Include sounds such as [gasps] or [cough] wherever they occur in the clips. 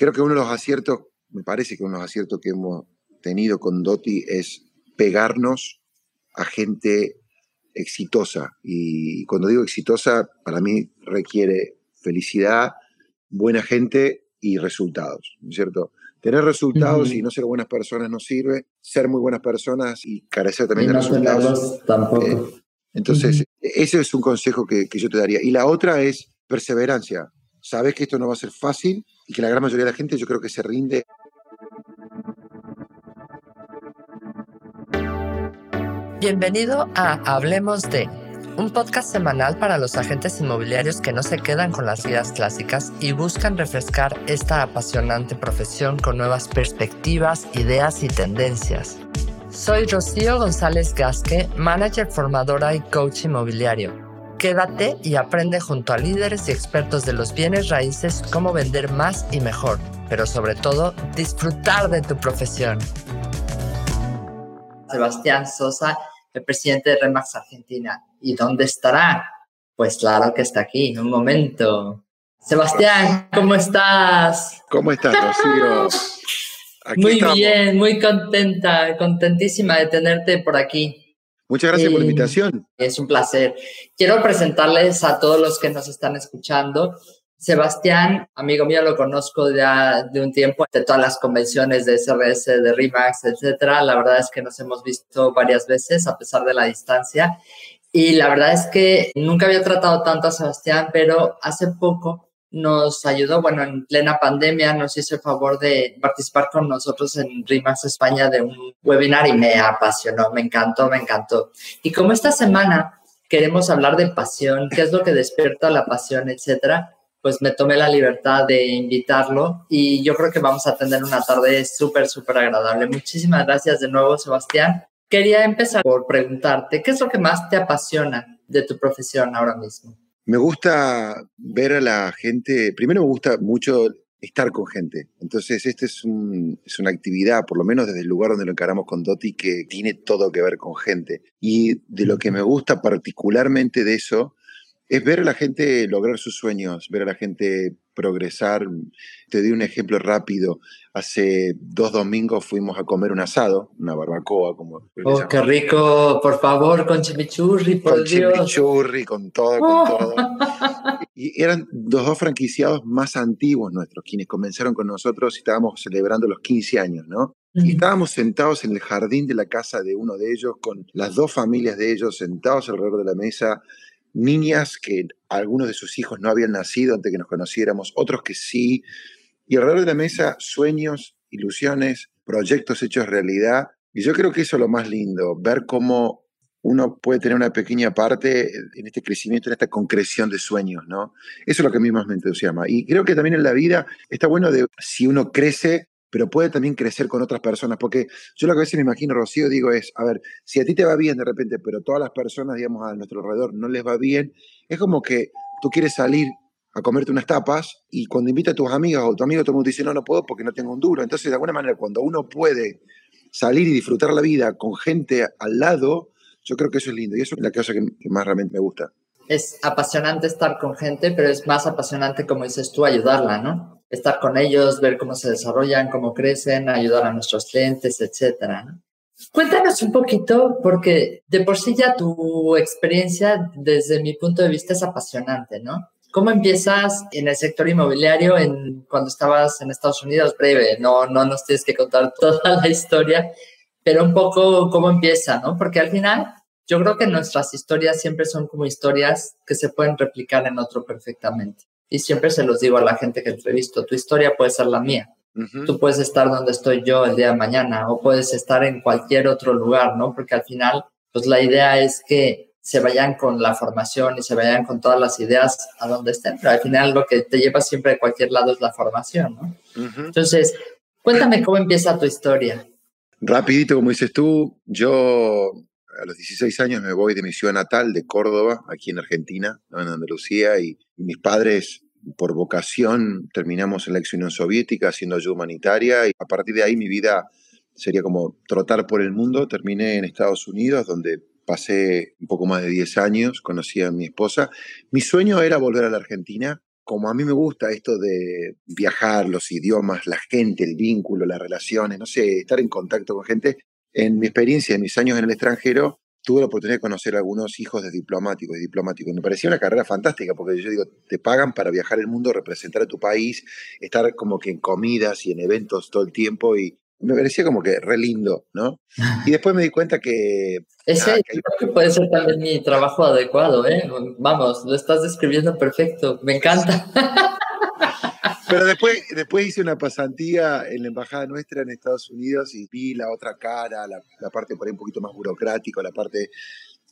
creo que uno de los aciertos, me parece que uno de los aciertos que hemos tenido con Doti es pegarnos a gente exitosa. Y cuando digo exitosa, para mí requiere felicidad, buena gente y resultados, ¿no es cierto? Tener resultados y no ser buenas personas no sirve. Ser muy buenas personas y carecer también de resultados. Tampoco. Eh, entonces, ese es un consejo que, que, yo te daría. Y la otra es perseverancia. Sabes que esto no va a ser fácil y que la gran mayoría de la gente yo creo que se rinde. Bienvenido a Hablemos de un podcast semanal para los agentes inmobiliarios que no se quedan con las guías clásicas y buscan refrescar esta apasionante profesión con nuevas perspectivas, ideas y tendencias. Soy Rocío González Gasque, manager formadora y coach inmobiliario. Quédate y aprende junto a líderes y expertos de los bienes raíces cómo vender más y mejor, pero sobre todo disfrutar de tu profesión. Sebastián Sosa, el presidente de Remax Argentina. ¿Y dónde estará? Pues claro que está aquí, en un momento. Sebastián, ¿cómo estás? ¿Cómo estás, Rocío? muy bien, muy contenta, contentísima de tenerte por aquí. Muchas gracias por la invitación. Es un placer. Quiero presentarles a todos los que nos están escuchando. Sebastián, amigo mío, lo conozco ya de un tiempo, de todas las convenciones de SRS, de RIMAX, etcétera. La verdad es que nos hemos visto varias veces a pesar de la distancia. Y la verdad es que nunca había tratado tanto a Sebastián, pero hace poco nos ayudó, bueno, en plena pandemia nos hizo el favor de participar con nosotros en RIMAX España de un webinar y me apasionó, me encantó, me encantó. Y como esta semana queremos hablar de pasión, qué es lo que despierta la pasión, etcétera, pues me tomé la libertad de invitarlo y yo creo que vamos a tener una tarde súper, súper agradable. Muchísimas gracias de nuevo, Sebastián. Quería empezar por preguntarte, ¿qué es lo que más te apasiona de tu profesión ahora mismo? Me gusta ver a la gente, primero me gusta mucho estar con gente. Entonces, esta es, es una actividad, por lo menos desde el lugar donde lo encaramos con Doti, que tiene todo que ver con gente. Y de lo que me gusta particularmente de eso es ver a la gente lograr sus sueños, ver a la gente progresar. Te doy un ejemplo rápido. Hace dos domingos fuimos a comer un asado, una barbacoa, como. Oh, qué rico, por favor, con chimichurri, por con chimichurri, con todo, con todo. Y eran los dos franquiciados más antiguos nuestros, quienes comenzaron con nosotros y estábamos celebrando los 15 años, ¿no? Y estábamos sentados en el jardín de la casa de uno de ellos, con las dos familias de ellos sentados alrededor de la mesa, niñas que algunos de sus hijos no habían nacido antes que nos conociéramos, otros que sí, y alrededor de la mesa sueños, ilusiones, proyectos hechos realidad. Y yo creo que eso es lo más lindo, ver cómo uno puede tener una pequeña parte en este crecimiento, en esta concreción de sueños, ¿no? Eso es lo que a mí más me entusiasma. Y creo que también en la vida está bueno de si uno crece pero puede también crecer con otras personas, porque yo lo que a veces me imagino, Rocío, digo es, a ver, si a ti te va bien de repente, pero todas las personas, digamos, a nuestro alrededor no les va bien, es como que tú quieres salir a comerte unas tapas y cuando invita a tus amigas o tu amigo, todo el mundo dice, no, no puedo porque no tengo un duro. Entonces, de alguna manera, cuando uno puede salir y disfrutar la vida con gente al lado, yo creo que eso es lindo y eso es la cosa que, que más realmente me gusta. Es apasionante estar con gente, pero es más apasionante, como dices tú, ayudarla, ¿no? Estar con ellos, ver cómo se desarrollan, cómo crecen, ayudar a nuestros clientes, etcétera. Cuéntanos un poquito, porque de por sí ya tu experiencia, desde mi punto de vista, es apasionante, ¿no? ¿Cómo empiezas en el sector inmobiliario en, cuando estabas en Estados Unidos? Breve, no, no nos tienes que contar [laughs] toda la historia, pero un poco cómo empieza, ¿no? Porque al final yo creo que nuestras historias siempre son como historias que se pueden replicar en otro perfectamente. Y siempre se los digo a la gente que entrevisto, tu historia puede ser la mía. Tú puedes estar donde estoy yo el día de mañana o puedes estar en cualquier otro lugar, ¿no? Porque al final, pues la idea es que se vayan con la formación y se vayan con todas las ideas a donde estén, pero al final lo que te lleva siempre a cualquier lado es la formación, ¿no? Entonces, cuéntame cómo empieza tu historia. Rapidito, como dices tú, yo a los 16 años me voy de mi ciudad natal, de Córdoba, aquí en Argentina, en Andalucía, y, mis padres, por vocación, terminamos en la ex Unión Soviética haciendo ayuda humanitaria, y a partir de ahí mi vida sería como trotar por el mundo. Terminé en Estados Unidos, donde pasé un poco más de 10 años, conocí a mi esposa. Mi sueño era volver a la Argentina como a mí me gusta esto de viajar, los idiomas, la gente, el vínculo, las relaciones, no sé, estar en contacto con gente, en mi experiencia, en mis años en el extranjero, tuve la oportunidad de conocer a algunos hijos de diplomáticos y diplomáticos. Me parecía una carrera fantástica porque yo digo, te pagan para viajar el mundo, representar a tu país, estar como que en comidas y en eventos todo el tiempo y me parecía como que re lindo, ¿no? [laughs] Y después me di cuenta que... Ese creo que puede ser también mi trabajo adecuado, ¿eh? Vamos, lo estás describiendo perfecto, me encanta. Pero después, después hice una pasantía en la embajada nuestra en Estados Unidos y vi la otra cara, la, parte por ahí un poquito más burocrática, la parte...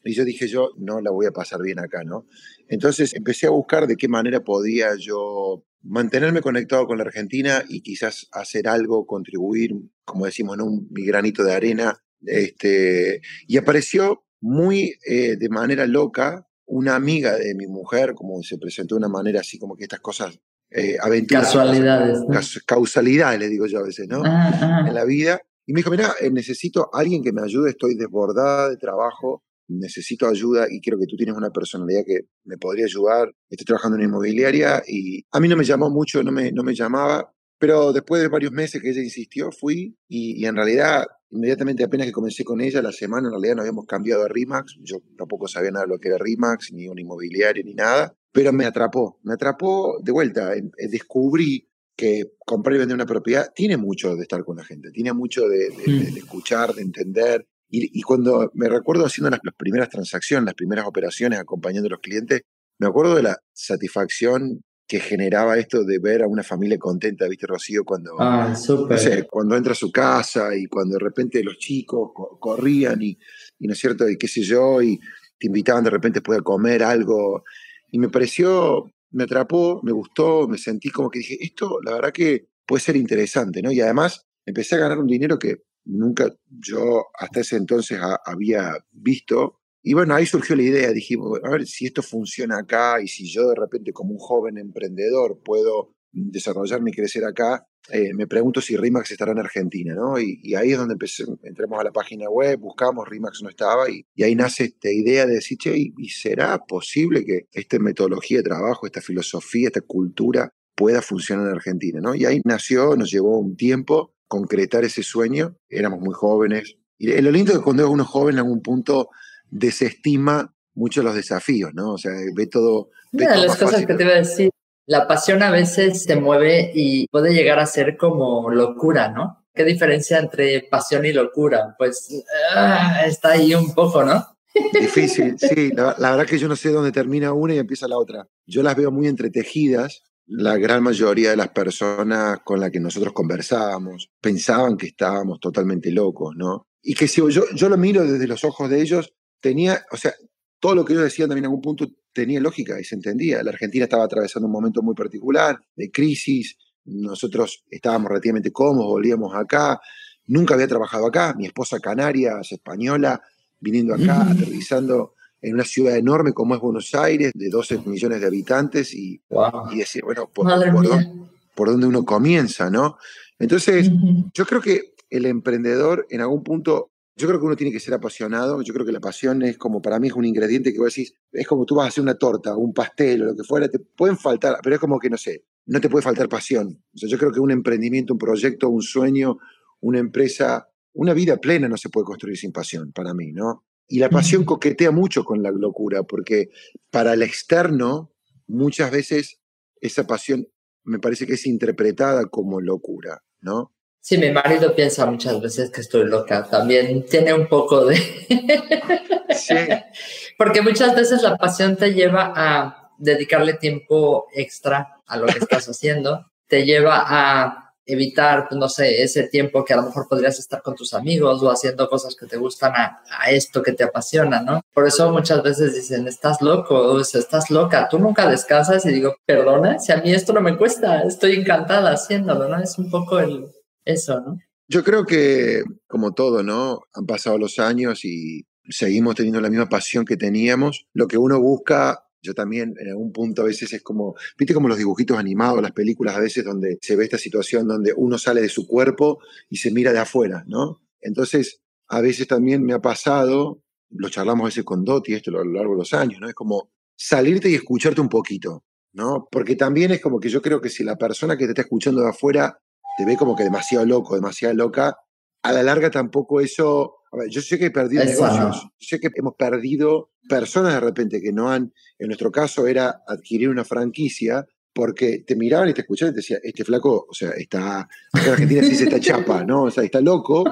Y yo dije, yo no la voy a pasar bien acá, ¿no? Entonces empecé a buscar de qué manera podía yo mantenerme conectado con la Argentina y quizás hacer algo, contribuir, como decimos, ¿no? un, mi granito de arena. Este, y apareció muy eh, de manera loca una amiga de mi mujer, como se presentó de una manera así como que estas cosas eh, aventuras. Casualidades. Causalidades, le digo yo a veces, ¿no? En la vida. Y me dijo, mira, eh, necesito alguien que me ayude, estoy desbordada de trabajo, necesito ayuda y creo que tú tienes una personalidad que me podría ayudar. Estoy trabajando en una inmobiliaria y a mí no me llamó mucho, no me, no me llamaba, pero después de varios meses que ella insistió, fui y, y en realidad inmediatamente apenas que comencé con ella, la semana en realidad nos habíamos cambiado a RIMAX, yo tampoco sabía nada de lo que era RIMAX, ni una inmobiliaria, ni nada, pero me atrapó, me atrapó de vuelta, descubrí que comprar y vender una propiedad tiene mucho de estar con la gente, tiene mucho de, de, de, de escuchar, de entender, y, y, cuando me recuerdo haciendo las, las, primeras transacciones, las primeras operaciones, acompañando a los clientes, me acuerdo de la satisfacción que generaba esto de ver a una familia contenta, ¿viste, Rocío? Cuando, ah, no sé, cuando entra a su casa y cuando de repente los chicos co corrían y, y, ¿no es cierto? Y qué sé yo, y te invitaban de repente después a comer algo. Y me pareció, me atrapó, me gustó, me sentí como que dije, esto la verdad que puede ser interesante, ¿no? Y además empecé a ganar un dinero que nunca yo hasta ese entonces había visto. Y bueno, ahí surgió la idea, dijimos, a ver si esto funciona acá y si yo de repente como un joven emprendedor puedo desarrollarme y crecer acá, eh, me pregunto si RIMAX estará en Argentina, ¿no? Y, y ahí es donde empecé, entramos a la página web, buscamos, RIMAX no estaba, y, y ahí nace esta idea de decir, che, ¿y, ¿y será posible que esta metodología de trabajo, esta filosofía, esta cultura pueda funcionar en Argentina, ¿no? Y ahí nació, nos llevó un tiempo, concretar ese sueño. Éramos muy jóvenes. Y lo lindo es que cuando uno joven en algún punto desestima mucho los desafíos, ¿no? O sea, ve todo... Ve todo de las cosas fácil. que te iba a decir, la pasión a veces te mueve y puede llegar a ser como locura, ¿no? ¿Qué diferencia entre pasión y locura? Pues ah, está ahí un poco, ¿no? Difícil, [laughs] sí. La, la, verdad que yo no sé dónde termina una y empieza la otra. Yo las veo muy entretejidas la gran mayoría de las personas con las que nosotros conversábamos pensaban que estábamos totalmente locos, ¿no? Y que si yo, yo lo miro desde los ojos de ellos, tenía, o sea, todo lo que ellos decían también en algún punto tenía lógica y se entendía. La Argentina estaba atravesando un momento muy particular de crisis, nosotros estábamos relativamente cómodos, volvíamos acá, nunca había trabajado acá, mi esposa canaria, es española, viniendo acá, mm. [laughs] aterrizando en una ciudad enorme como es Buenos Aires, de 12 millones de habitantes, y, wow. y decir, bueno, por, por, dónde, por, dónde, uno comienza, ¿no? Entonces, yo creo que el emprendedor en algún punto, yo creo que uno tiene que ser apasionado, yo creo que la pasión es como, para mí es un ingrediente que vos decís, es como tú vas a hacer una torta, un pastel o lo que fuera, te pueden faltar, pero es como que, no sé, no te puede faltar pasión. O sea, yo creo que un emprendimiento, un proyecto, un sueño, una empresa, una vida plena no se puede construir sin pasión, para mí, ¿no? Y la pasión coquetea mucho con la locura, porque para el externo, muchas veces esa pasión me parece que es interpretada como locura, ¿no? Sí, mi marido piensa muchas veces que estoy loca. También tiene un poco de... [laughs] sí. Porque muchas veces la pasión te lleva a dedicarle tiempo extra a lo que estás haciendo, te lleva a evitar, pues, no sé, ese tiempo que a lo mejor podrías estar con tus amigos o haciendo cosas que te gustan a, a esto que te apasiona, ¿no? Por eso muchas veces dicen, estás loco, o estás loca, tú nunca descansas y digo, perdona, si a mí esto no me cuesta, estoy encantada haciéndolo, ¿no? Es un poco el, eso, ¿no? Yo creo que, como todo, ¿no? Han pasado los años y seguimos teniendo la misma pasión que teníamos. Lo que uno busca yo también en algún punto a veces es como, viste como los dibujitos animados, las películas a veces donde se ve esta situación donde uno sale de su cuerpo y se mira de afuera, ¿no? Entonces, a veces también me ha pasado, lo charlamos a veces con Doti, esto a lo largo de los años, ¿no? Es como salirte y escucharte un poquito. ¿no? Porque también es como que yo creo que si la persona que te está escuchando de afuera te ve como que demasiado loco, demasiado loca, a la larga tampoco eso. A ver, yo sé que he perdido negocios, yo sé que hemos perdido personas de repente que no han, en nuestro caso era adquirir una franquicia, porque te miraban y te escuchaban y te decían, este flaco, o sea, está, acá en Argentina se dice esta chapa, ¿no? O sea, está loco.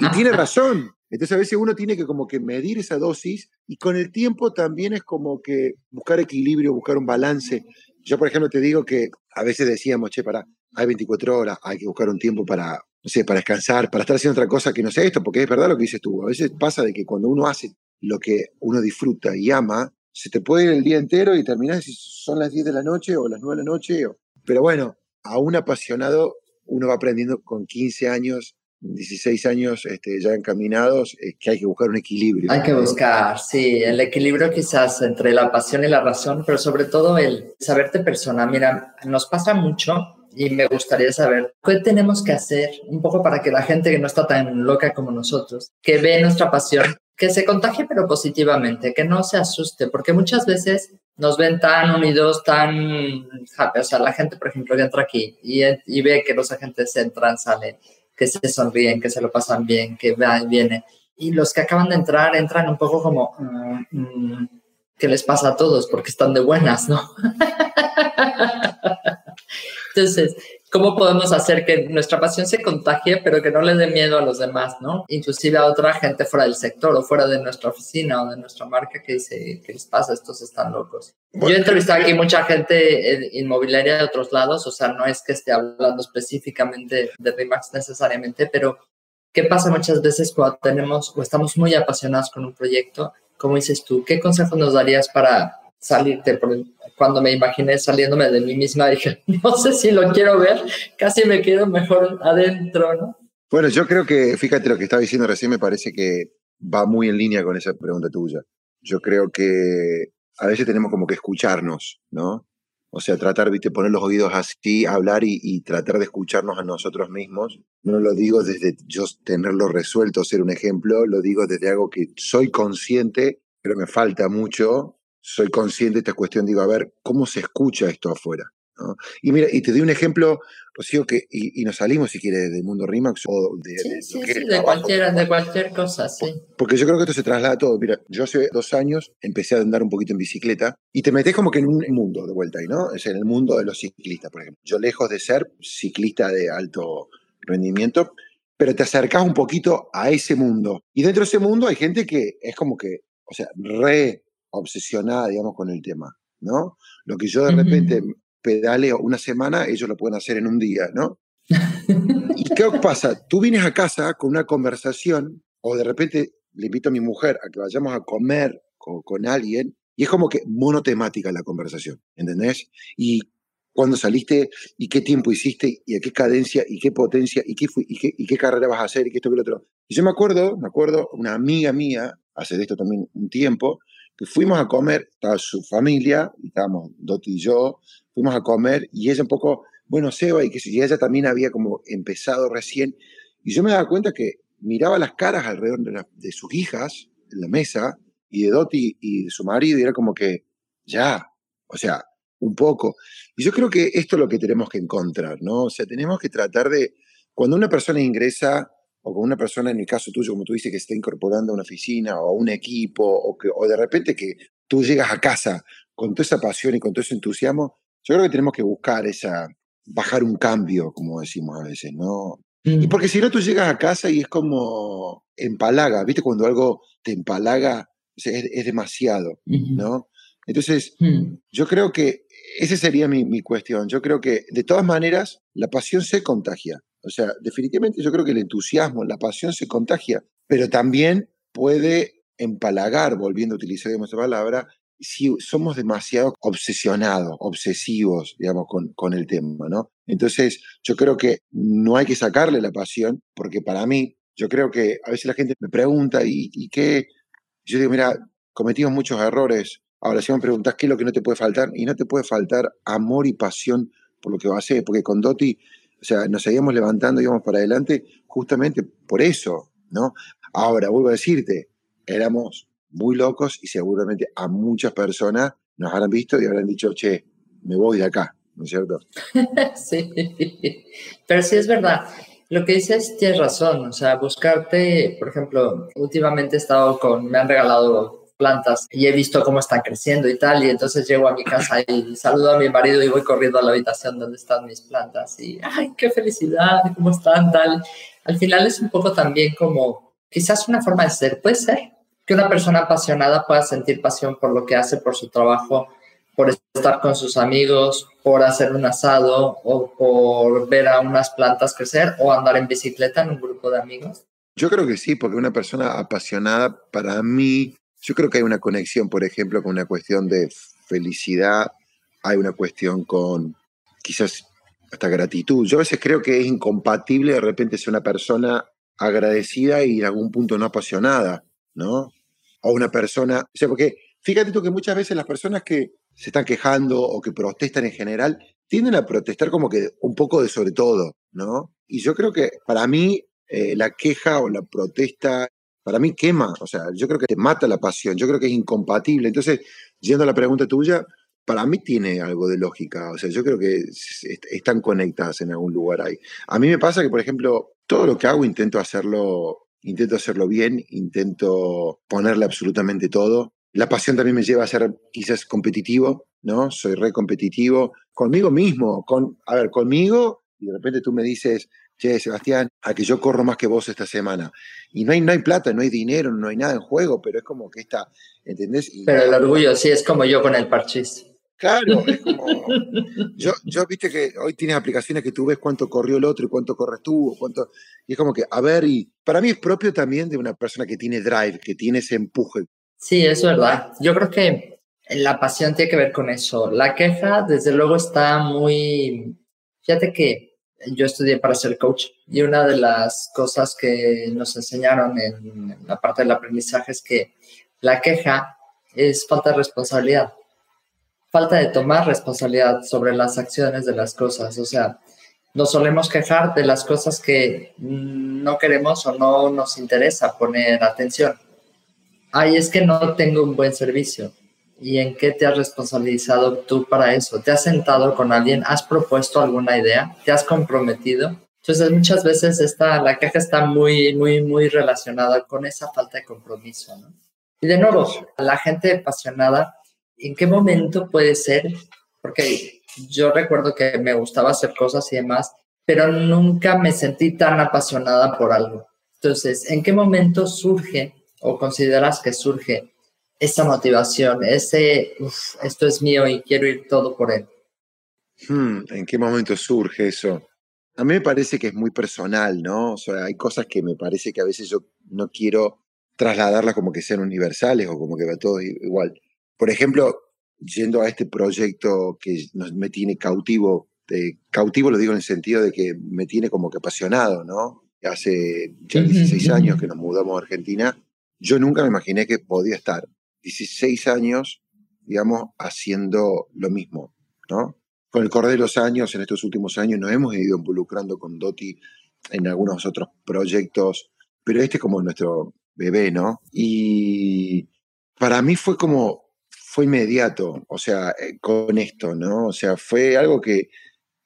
y tiene razón, entonces a veces uno tiene que como que medir esa dosis y con el tiempo también es como que buscar equilibrio, buscar un balance. Yo, por ejemplo, te digo que a veces decíamos, che, para, hay 24 horas, hay que buscar un tiempo para, no sé, para descansar, para estar haciendo otra cosa que no sea esto, porque es verdad lo que dices tú. A veces pasa de que cuando uno hace lo que uno disfruta y ama, se te puede ir el día entero y terminas si son las 10 de la noche o las 9 de la noche. Pero bueno, a un apasionado uno va aprendiendo con 15 años 16 años este, ya encaminados, es que hay que buscar un equilibrio. Hay que buscar, sí, el equilibrio quizás entre la pasión y la razón, pero sobre todo el saberte persona. Mira, nos pasa mucho y me gustaría saber qué tenemos que hacer un poco para que la gente que no está tan loca como nosotros, que ve nuestra pasión, que se contagie pero positivamente, que no se asuste, porque muchas veces nos ven tan unidos, tan happy. O sea, la gente, por ejemplo, que entra aquí y, y ve que los agentes entran, salen que se sonríen, que se lo pasan bien, que va y viene. Y los que acaban de entrar entran un poco como, mm, mm, ¿qué les pasa a todos? Porque están de buenas, ¿no? [laughs] Entonces, ¿Cómo podemos hacer que nuestra pasión se contagie, pero que no le dé miedo a los demás, ¿no? Inclusive a otra gente fuera del sector o fuera de nuestra oficina o de nuestra marca que dice, ¿qué les pasa? Estos están locos. Yo he entrevistado aquí mucha gente inmobiliaria de otros lados, o sea, no es que esté hablando específicamente de Remax necesariamente, pero ¿qué pasa muchas veces cuando tenemos o estamos muy apasionados con un proyecto? Como dices tú, ¿qué consejo nos darías para salirte? Cuando me imaginé saliéndome de mí misma, dije, [laughs] no sé si lo quiero ver, casi me quedo mejor adentro, ¿no? Bueno, yo creo que, fíjate lo que estaba diciendo recién, me parece que va muy en línea con esa pregunta tuya. Yo creo que a veces tenemos como que escucharnos, ¿no? O sea, tratar, de poner los oídos así, hablar y, y, tratar de escucharnos a nosotros mismos. No lo digo desde yo tenerlo resuelto, ser un ejemplo, lo digo desde algo que soy consciente, pero me falta mucho soy consciente de esta cuestión, digo, a ver, ¿cómo se escucha esto afuera? Y mira, y te doy un ejemplo, Rocío, que, y, nos salimos, si quieres, del mundo Rimax o de, sí, sí, sí, de, cualquier, de cualquier cosa, sí. Porque yo creo que esto se traslada a todo. Mira, yo hace dos años empecé a andar un poquito en bicicleta y te metes como que en un mundo de vuelta ahí, ¿no? Es en el mundo de los ciclistas, por ejemplo. Yo lejos de ser ciclista de alto rendimiento, pero te acercas un poquito a ese mundo. Y dentro de ese mundo hay gente que es como que, o sea, re obsesionada, digamos, con el tema, ¿no? Lo que yo de repente pedaleo una semana, ellos lo pueden hacer en un día, ¿no? [laughs] ¿Y qué pasa? Tú vienes a casa con una conversación o de repente le invito a mi mujer a que vayamos a comer con, con alguien y es como que monotemática la conversación, ¿entendés? Y cuándo saliste y qué tiempo hiciste y a qué cadencia y qué potencia y qué, y qué, y qué carrera vas a hacer y qué esto y lo otro. Y yo me acuerdo, me acuerdo, una amiga mía, hace de esto también un tiempo, fuimos a comer, estaba su familia, estábamos Doti y yo, fuimos a comer y ella un poco, bueno, Seba, y que si ella también había como empezado recién, y yo me daba cuenta que miraba las caras alrededor de, sus hijas en la mesa y de Doti y de su marido y era como que, ya, o sea, un poco. Y yo creo que esto es lo que tenemos que encontrar, ¿no? O sea, tenemos que tratar de, cuando una persona ingresa o con una persona, en el caso tuyo, como tú dices, que está incorporando a una oficina o a un equipo, o, que, o de repente que tú llegas a casa con toda esa pasión y con todo ese entusiasmo, yo creo que tenemos que buscar esa, bajar un cambio, como decimos a veces, ¿no? Y mm. porque si no, tú llegas a casa y es como empalaga, ¿viste? Cuando algo te empalaga, es, demasiado, ¿no? Entonces, mm. yo creo que esa sería mi, mi, cuestión. Yo creo que, de todas maneras, la pasión se contagia. O sea, definitivamente yo creo que el entusiasmo, la pasión se contagia, pero también puede empalagar, volviendo a utilizar esa palabra, si somos demasiado obsesionados, obsesivos, digamos, con, con el tema, ¿no? Entonces, yo creo que no hay que sacarle la pasión, porque para mí, yo creo que a veces la gente me pregunta, ¿y, qué? Yo digo, mira, cometimos muchos errores. Ahora, si me preguntas qué es lo que no te puede faltar, y no te puede faltar amor y pasión por lo que va a hacer, porque con Doti o sea, nos seguíamos levantando, íbamos para adelante justamente por eso, ¿no? Ahora, vuelvo a decirte, éramos muy locos y seguramente a muchas personas nos habrán visto y habrán dicho, che, me voy de acá, ¿no es cierto? [laughs] sí, pero sí es verdad. Lo que dices tienes razón, o sea, buscarte, por ejemplo, últimamente he estado con, me han regalado plantas y he visto cómo están creciendo y tal, y entonces llego a mi casa y saludo a mi marido y voy corriendo a la habitación donde están mis plantas y, ay, qué felicidad, cómo están, tal. Al final es un poco también como, quizás una forma de ser, puede ser que una persona apasionada pueda sentir pasión por lo que hace, por su trabajo, por estar con sus amigos, por hacer un asado o por ver a unas plantas crecer o andar en bicicleta en un grupo de amigos? Yo creo que sí, porque una persona apasionada para mí yo creo que hay una conexión, por ejemplo, con una cuestión de felicidad, hay una cuestión con quizás hasta gratitud. Yo a veces creo que es incompatible de repente ser una persona agradecida y en algún punto no apasionada, ¿no? O una persona, o sea, porque fíjate tú que muchas veces las personas que se están quejando o que protestan en general tienden a protestar como que un poco de sobre todo, ¿no? Y yo creo que para mí eh, la queja o la protesta para mí quema, o sea, yo creo que te mata la pasión, yo creo que es incompatible. Entonces, yendo a la pregunta tuya, para mí tiene algo de lógica, o sea, yo creo que están conectadas en algún lugar ahí. A mí me pasa que, por ejemplo, todo lo que hago intento hacerlo, intento hacerlo bien, intento ponerle absolutamente todo. La pasión también me lleva a ser quizás competitivo, ¿no? Soy re competitivo conmigo mismo, con, a ver, conmigo, y de repente tú me dices, che, Sebastián, a que yo corro más que vos esta semana. Y no hay, no hay plata, no hay dinero, no hay nada en juego, pero es como que está, ¿entendés? pero el orgullo sí es como yo con el parchís. Claro, es [laughs] como. Yo, yo viste que hoy tienes aplicaciones que tú ves cuánto corrió el otro y cuánto corres tú, cuánto. Y es como que, a ver, y para mí es propio también de una persona que tiene drive, que tiene ese empuje. Sí, es verdad. Yo creo que la pasión tiene que ver con eso. La queja, desde luego, está muy. Fíjate que yo estudié para ser coach y una de las cosas que nos enseñaron en la parte del aprendizaje es que la queja es falta de responsabilidad, falta de tomar responsabilidad sobre las acciones de las cosas. O sea, nos solemos quejar de las cosas que no queremos o no nos interesa poner atención. Ay, es que no tengo un buen servicio ¿Y en qué te has responsabilizado tú para eso? ¿Te has sentado con alguien? ¿Has propuesto alguna idea? ¿Te has comprometido? Entonces muchas veces esta, la caja está muy, muy, muy relacionada con esa falta de compromiso. Y de nuevo, la gente apasionada, ¿en qué momento puede ser? Porque yo recuerdo que me gustaba hacer cosas y demás, pero nunca me sentí tan apasionada por algo. Entonces, ¿en qué momento surge o consideras que surge esa motivación, ese, esto es mío y quiero ir todo por él? Hmm, ¿En qué momento surge eso? A mí me parece que es muy personal, ¿no? O sea, hay cosas que me parece que a veces yo no quiero trasladarlas como que sean universales o como que va todo igual. Por ejemplo, yendo a este proyecto que me tiene cautivo, cautivo lo digo en el sentido de que me tiene como que apasionado, ¿no? Hace ya 16 años que nos mudamos a Argentina, yo nunca me imaginé que podía estar 16 años, digamos, haciendo lo mismo, ¿no? Con el correr de los años, en estos últimos años, nos hemos ido involucrando con Doti en algunos otros proyectos, pero este es como nuestro bebé, ¿no? Y para mí fue como, fue inmediato, o sea, eh, con esto, ¿no? O sea, fue algo que,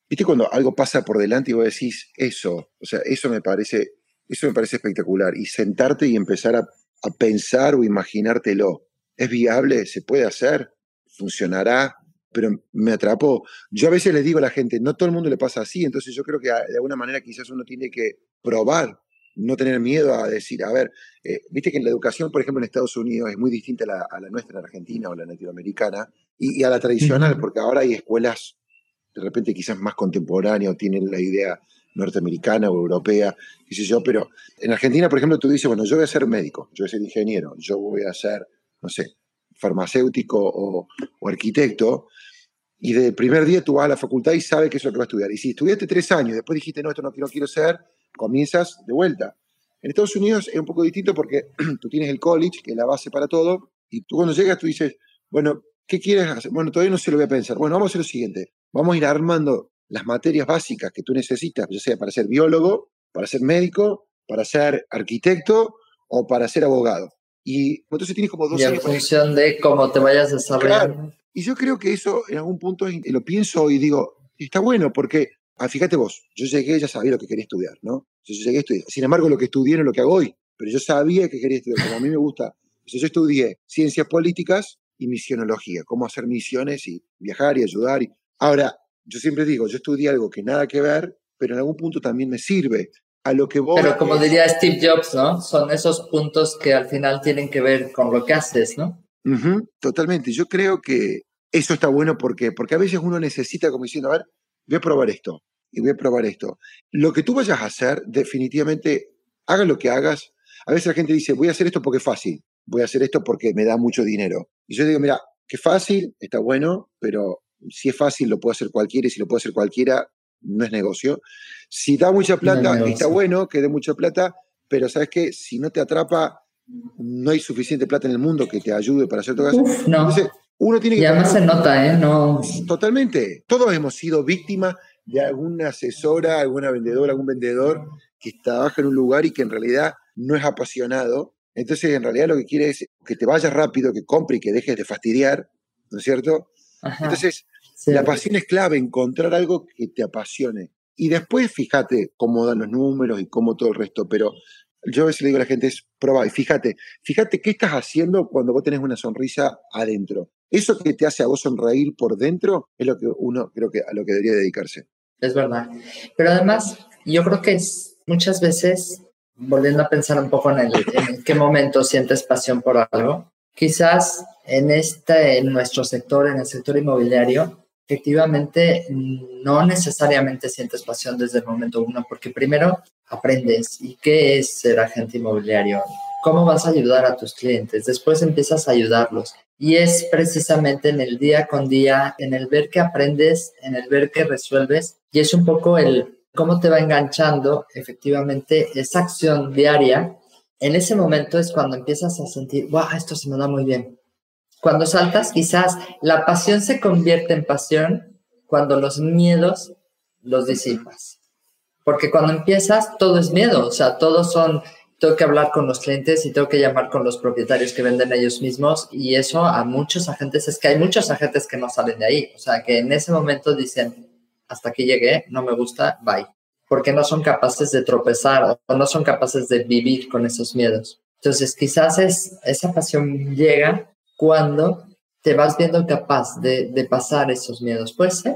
viste cuando algo pasa por delante y vos decís eso, o sea, eso me parece, eso me parece espectacular, y sentarte y empezar a, a pensar o imaginártelo. ¿Es viable? ¿Se puede hacer? ¿Funcionará? Pero me atrapó. Yo a veces le digo a la gente, no todo el mundo le pasa así, entonces yo creo que de alguna manera quizás uno tiene que probar, no tener miedo a decir, a ver, eh, viste que en la educación, por ejemplo, en Estados Unidos es muy distinta a la, nuestra en Argentina o la latinoamericana y, a la tradicional, porque ahora hay escuelas de repente quizás más contemporáneas o tienen la idea norteamericana o europea, qué sé yo, pero en Argentina, por ejemplo, tú dices, bueno, yo voy a ser médico, yo voy a ser ingeniero, yo voy a ser no sé, farmacéutico o, arquitecto, y del primer día tú vas a la facultad y sabes que es lo que vas a estudiar. Y si estudiaste tres años después dijiste, no, esto no, quiero quiero ser, comienzas de vuelta. En Estados Unidos es un poco distinto porque [clears throat] tú tienes el college, que es la base para todo, y tú cuando llegas tú dices, bueno, ¿qué quieres hacer? Bueno, todavía no se lo voy a pensar. Bueno, vamos a hacer lo siguiente. Vamos a ir armando las materias básicas que tú necesitas, ya sea para ser biólogo, para ser médico, para ser arquitecto o para ser abogado. Y entonces tienes como dos y en función de cómo te vayas desarrollando. Claro. Y yo creo que eso en algún punto lo pienso y digo, está bueno porque, ah, fíjate vos, yo llegué, ya sabía lo que quería estudiar, ¿no? Yo llegué a estudiar. Sin embargo, lo que estudié no es lo que hago hoy, pero yo sabía que quería estudiar, como a mí me gusta. Entonces yo estudié ciencias políticas y misionología, cómo hacer misiones y viajar y ayudar. Y... Ahora, yo siempre digo, yo estudié algo que nada que ver, pero en algún punto también me sirve a lo que vos... Pero como diría Steve Jobs, ¿no? Son esos puntos que al final tienen que ver con lo que haces, ¿no? totalmente. Yo creo que eso está bueno porque, porque a veces uno necesita como diciendo, a ver, voy a probar esto y voy a probar esto. Lo que tú vayas a hacer, definitivamente, haga lo que hagas. A veces la gente dice, voy a hacer esto porque es fácil, voy a hacer esto porque me da mucho dinero. Y yo digo, mira, que fácil, está bueno, pero si es fácil lo puede hacer cualquiera y si lo puede hacer cualquiera, no es negocio. Si da mucha plata, está bueno que dé mucha plata, pero ¿sabes qué? Si no te atrapa, no hay suficiente plata en el mundo que te ayude para hacer todo eso. no. Entonces, uno tiene que... Y además se nota, ¿eh? No... Totalmente. Todos hemos sido víctimas de alguna asesora, alguna vendedora, algún vendedor que trabaja en un lugar y que en realidad no es apasionado. Entonces, en realidad lo que quiere es que te vayas rápido, que compre y que dejes de fastidiar, ¿no es cierto? Entonces, la pasión es clave, encontrar algo que te apasione. Y después, fíjate cómo dan los números y cómo todo el resto, pero yo a veces le digo a la gente es probar y fíjate, fíjate qué estás haciendo cuando vos tenés una sonrisa adentro. Eso que te hace a vos sonreír por dentro es lo que uno creo que a lo que debería dedicarse. Es verdad. Pero además, yo creo que es, muchas veces, volviendo a pensar un poco en, el, en qué momento sientes pasión por algo, quizás en este, en nuestro sector, en el sector inmobiliario, efectivamente no necesariamente sientes pasión desde el momento uno, porque primero aprendes y qué es ser agente inmobiliario, cómo vas a ayudar a tus clientes, después empiezas a ayudarlos. Y es precisamente en el día con día, en el ver que aprendes, en el ver que resuelves, y es un poco el cómo te va enganchando efectivamente esa acción diaria. En ese momento es cuando empiezas a sentir, wow, esto se me da muy bien, cuando saltas, quizás la pasión se convierte en pasión cuando los miedos los disipas. Porque cuando empiezas, todo es miedo, o sea, todos son, tengo que hablar con los clientes y tengo que llamar con los propietarios que venden ellos mismos y eso a muchos agentes, es que hay muchos agentes que no salen de ahí, o sea, que en ese momento dicen, hasta aquí llegué, no me gusta, bye, porque no son capaces de tropezar o no son capaces de vivir con esos miedos. Entonces, quizás es, esa pasión llega cuando te vas viendo capaz de, pasar esos miedos. ¿Puede ser?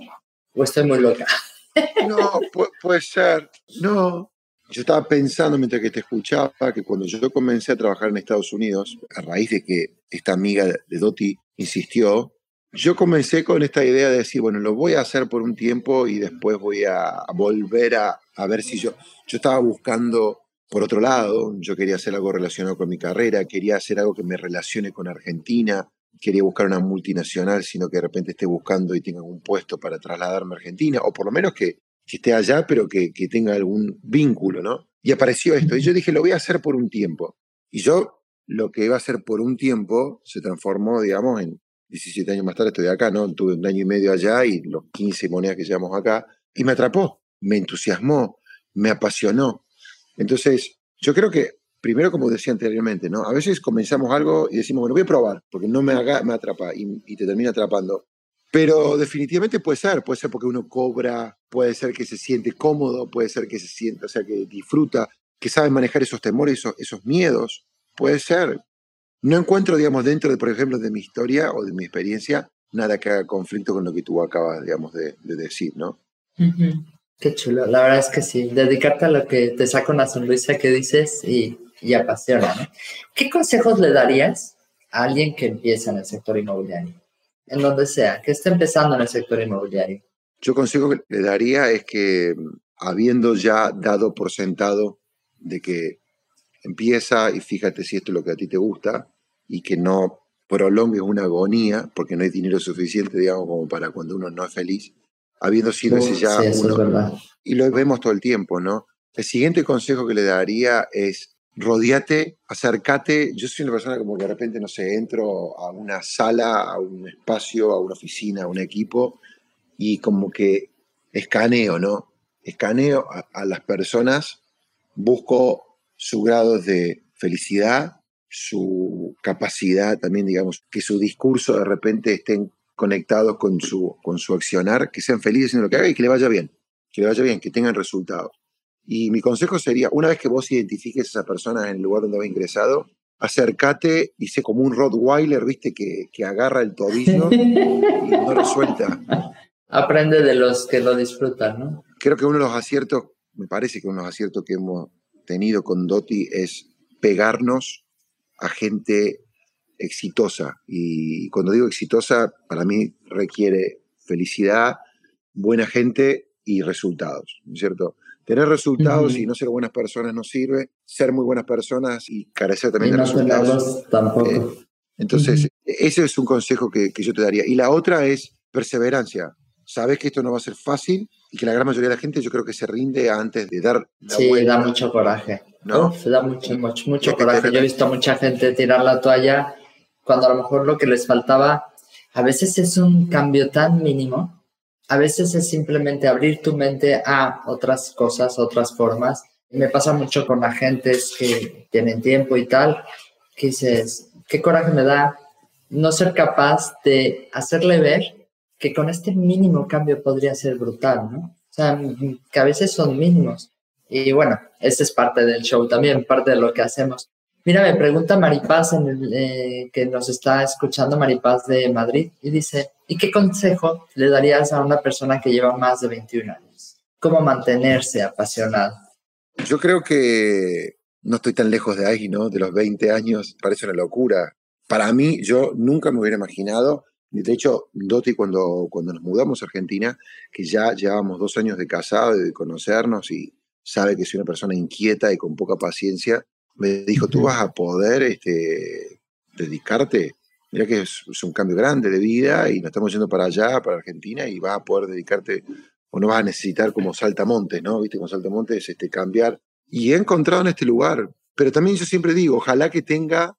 ¿O estoy muy loca? [laughs] No, puede ser. No. Yo estaba pensando mientras que te escuchaba que cuando yo comencé a trabajar en Estados Unidos, a raíz de que esta amiga de Doti insistió, yo comencé con esta idea de decir, bueno, lo voy a hacer por un tiempo y después voy a, volver a, a, ver si yo... Yo estaba buscando por otro lado, yo quería hacer algo relacionado con mi carrera, quería hacer algo que me relacione con Argentina, quería buscar una multinacional, sino que de repente esté buscando y tenga un puesto para trasladarme a Argentina, o por lo menos que, esté allá, pero que, que, tenga algún vínculo, ¿no? Y apareció esto, y yo dije, lo voy a hacer por un tiempo. Y yo, lo que iba a hacer por un tiempo, se transformó, digamos, en 17 años más tarde estoy acá, ¿no? Tuve un año y medio allá y los 15 monedas que llevamos acá, y me atrapó, me entusiasmó, me apasionó. Entonces, yo creo que, primero, como decía anteriormente, ¿no? A veces comenzamos algo y decimos, bueno, voy a probar, porque no me, haga, me atrapa y, te termina atrapando. Pero definitivamente puede ser, puede ser porque uno cobra, puede ser que se siente cómodo, puede ser que se sienta, o sea, que disfruta, que sabe manejar esos temores, esos, esos miedos, puede ser. No encuentro, digamos, dentro, de, por ejemplo, de mi historia o de mi experiencia, nada que haga conflicto con lo que tú acabas, digamos, de, decir, ¿no? Qué chulo, la verdad es que sí, dedicarte a lo que te saca una sonrisa que dices y, apasiona. ¿no? ¿Qué consejos le darías a alguien que empieza en el sector inmobiliario? En donde sea, que esté empezando en el sector inmobiliario. Yo consejo que le daría es que habiendo ya dado por sentado de que empieza y fíjate si esto es lo que a ti te gusta y que no prolongues una agonía porque no hay dinero suficiente, digamos, como para cuando uno no es feliz, habiendo sido ese ya uno. Y lo vemos todo el tiempo, ¿no? El siguiente consejo que le daría es rodeate, acércate. Yo soy una persona como que de repente, no sé, entro a una sala, a un espacio, a una oficina, a un equipo y como que escaneo, ¿no? Escaneo a, a las personas, busco su grado de felicidad, su capacidad también, digamos, que su discurso de repente esté conectados con su, con su accionar, que sean felices en lo que hagan y que le vaya bien, que le vaya bien, que tengan resultados. Y mi consejo sería, una vez que vos identifiques a esa persona en el lugar donde va ingresado, acércate y sé como un Rottweiler, viste, que, que agarra el tobillo [laughs] y no lo suelta. Aprende de los que lo disfrutan, ¿no? Creo que uno de los aciertos, me parece que uno de los aciertos que hemos tenido con Doti es pegarnos a gente exitosa. Y cuando digo exitosa, para mí requiere felicidad, buena gente y resultados, ¿no es cierto? Tener resultados y no ser buenas personas no sirve. Ser muy buenas personas y carecer también de resultados. Tampoco. Eh, entonces, ese es un consejo que, que, yo te daría. Y la otra es perseverancia. Sabes que esto no va a ser fácil y que la gran mayoría de la gente yo creo que se rinde antes de dar la Sí, da mucho coraje. ¿no? da mucho, mucho, mucho coraje. Yo he visto a mucha gente tirar la toalla cuando a lo mejor lo que les faltaba a veces es un cambio tan mínimo a veces es simplemente abrir tu mente a otras cosas, otras formas. Me pasa mucho con agentes que tienen tiempo y tal, que dices, qué coraje me da no ser capaz de hacerle ver que con este mínimo cambio podría ser brutal, ¿no? O sea, que a veces son mínimos. Y bueno, este es parte del show también, parte de lo que hacemos. Mira, me pregunta Maripaz, eh, que nos está escuchando, Maripaz de Madrid, y dice, ¿y qué consejo le darías a una persona que lleva más de 21 años? ¿Cómo mantenerse apasionado? Yo creo que no estoy tan lejos de ahí, ¿no? De los 20 años, parece una locura. Para mí, yo nunca me hubiera imaginado, de hecho, Doti, cuando, cuando nos mudamos a Argentina, que ya llevábamos dos años de casado y de conocernos, y sabe que soy una persona inquieta y con poca paciencia, me dijo, tú vas a poder este, dedicarte, mira que es, un cambio grande de vida y nos estamos yendo para allá, para Argentina, y vas a poder dedicarte, o no vas a necesitar como saltamontes, ¿no? Viste, con saltamontes este, cambiar. Y he encontrado en este lugar, pero también yo siempre digo, ojalá que tenga,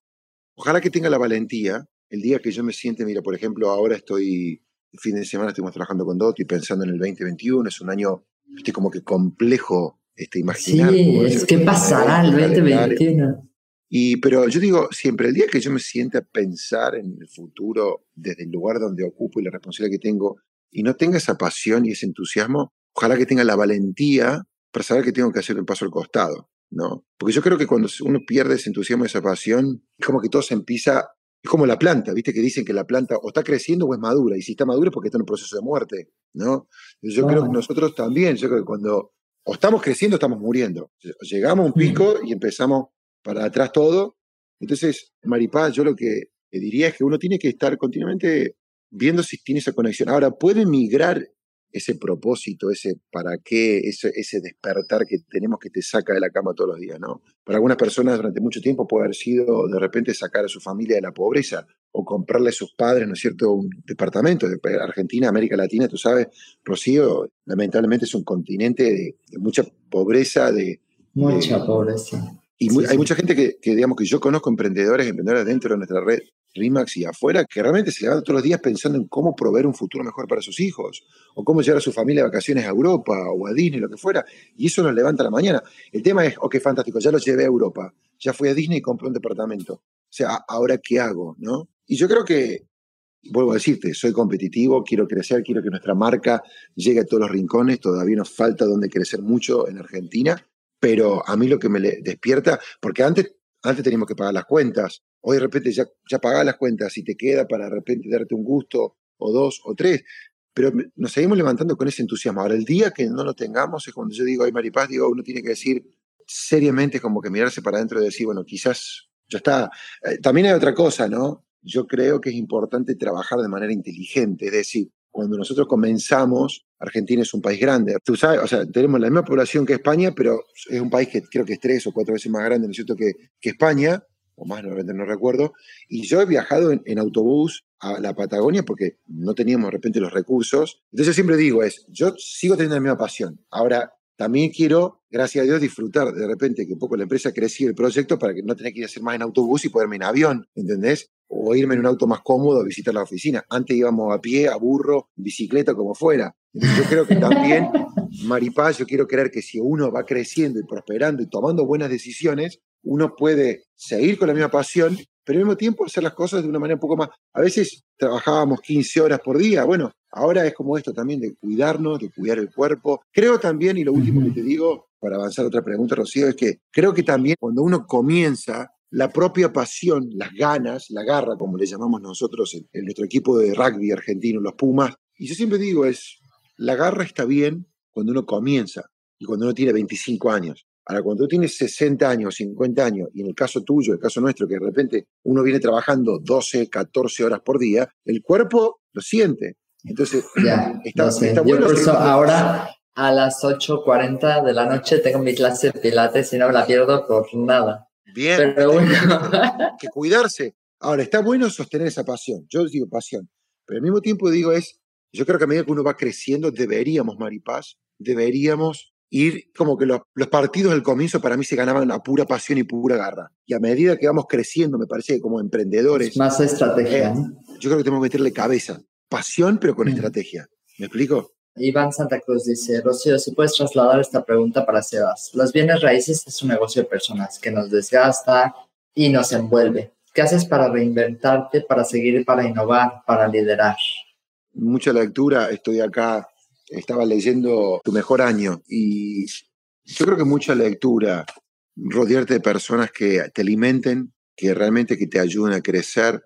ojalá que tenga la valentía, el día que yo me siente, mira, por ejemplo, ahora estoy, el fin de semana estuvimos trabajando con Doti, pensando en el 2021, es un año, viste, como que complejo este, imaginar. Sí, es que pasará el 2021. Y, pero yo digo, siempre el día que yo me siente a pensar en el futuro desde el lugar donde ocupo y la responsabilidad que tengo, y no tenga esa pasión y ese entusiasmo, ojalá que tenga la valentía para saber que tengo que hacer el paso al costado, ¿no? Porque yo creo que cuando uno pierde ese entusiasmo, esa pasión, es como que todo se empieza, es como la planta, ¿viste? Que dicen que la planta o está creciendo o es madura, y si está madura es porque está en un proceso de muerte, ¿no? Yo creo que nosotros también, yo creo que cuando o estamos creciendo o estamos muriendo. Llegamos a un pico y empezamos para atrás todo. Entonces, Maripaz, yo lo que diría es que uno tiene que estar continuamente viendo si tiene esa conexión. Ahora, puede migrar ese propósito, ese para qué, ese, ese, despertar que tenemos que te saca de la cama todos los días, ¿no? Para algunas personas durante mucho tiempo puede haber sido de repente sacar a su familia de la pobreza o comprarle a sus padres, ¿no es cierto?, un departamento. De Argentina, América Latina, tú sabes, Rocío, lamentablemente es un continente de, mucha pobreza, de... Mucha pobreza. Y hay mucha gente que, que, digamos, que yo conozco emprendedores, emprendedores dentro de nuestra red, RIMAX y afuera, que realmente se levantan todos los días pensando en cómo proveer un futuro mejor para sus hijos, o cómo llevar a su familia de vacaciones a Europa o a Disney, lo que fuera, y eso nos levanta la mañana. El tema es, ok, fantástico, ya lo llevé a Europa, ya fui a Disney y compré un departamento. O sea, ¿ahora qué hago? ¿no? Y yo creo que, vuelvo a decirte, soy competitivo, quiero crecer, quiero que nuestra marca llegue a todos los rincones, todavía nos falta donde crecer mucho en Argentina, pero a mí lo que me despierta, porque antes, antes teníamos que pagar las cuentas, Hoy de repente ya, ya pagás las cuentas y te queda para de repente darte un gusto o dos o tres. Pero nos seguimos levantando con ese entusiasmo. Ahora, el día que no lo tengamos es cuando yo digo, ay, Maripaz, digo, uno tiene que decir seriamente, como que mirarse para adentro y decir, bueno, quizás ya está. Eh, también hay otra cosa, ¿no? Yo creo que es importante trabajar de manera inteligente. Es decir, cuando nosotros comenzamos, Argentina es un país grande. Tú sabes, o sea, tenemos la misma población que España, pero es un país que creo que es tres o cuatro veces más grande, ¿no es cierto?, que, que España o más, no, no recuerdo, y yo he viajado en, autobús a la Patagonia porque no teníamos de repente los recursos. Entonces yo siempre digo es, yo sigo teniendo la misma pasión. Ahora, también quiero, gracias a Dios, disfrutar de repente que un poco la empresa creció el proyecto para que no tenga que ir a hacer más en autobús y poderme en avión, ¿entendés? O irme en un auto más cómodo a visitar la oficina. Antes íbamos a pie, a burro, bicicleta, como fuera. yo creo que también, Maripaz, yo quiero creer que si uno va creciendo y prosperando y tomando buenas decisiones, uno puede seguir con la misma pasión, pero al mismo tiempo hacer las cosas de una manera un poco más. A veces trabajábamos 15 horas por día, bueno, ahora es como esto también de cuidarnos, de cuidar el cuerpo. Creo también, y lo último que te digo, para avanzar otra pregunta, Rocío, es que creo que también cuando uno comienza, la propia pasión, las ganas, la garra, como le llamamos nosotros en, en nuestro equipo de rugby argentino, los Pumas, y yo siempre digo es, la garra está bien cuando uno comienza y cuando uno tiene 25 años. Ahora, cuando tú tienes 60 años, 50 años, y en el caso tuyo, el caso nuestro, que de repente uno viene trabajando 12, 14 horas por día, el cuerpo lo siente. Entonces, [clears throat] ya, está, Yo por eso ahora a las 8.40 de la noche tengo mi clase de pilates y no me la pierdo por nada. Bien, pero bueno. [laughs] que cuidarse. Ahora, está bueno sostener esa pasión. Yo digo pasión. Pero al mismo tiempo digo es, yo creo que a medida que uno va creciendo, deberíamos, Maripaz, deberíamos ir como que los, partidos del comienzo para mí se ganaban a pura pasión y pura garra. Y a medida que vamos creciendo, me parece que como emprendedores... Más estrategia. Eh, yo creo que tenemos que meterle cabeza. Pasión, pero con mm. estrategia. ¿Me explico? Iván Santa Cruz dice, Rocío, si puedes trasladar esta pregunta para Sebas. Los bienes raíces es un negocio de personas que nos desgasta y nos envuelve. ¿Qué haces para reinventarte, para seguir, para innovar, para liderar? Mucha lectura. Estoy acá estaba leyendo Tu mejor año y yo creo que mucha lectura, rodearte de personas que te alimenten, que realmente que te ayuden a crecer.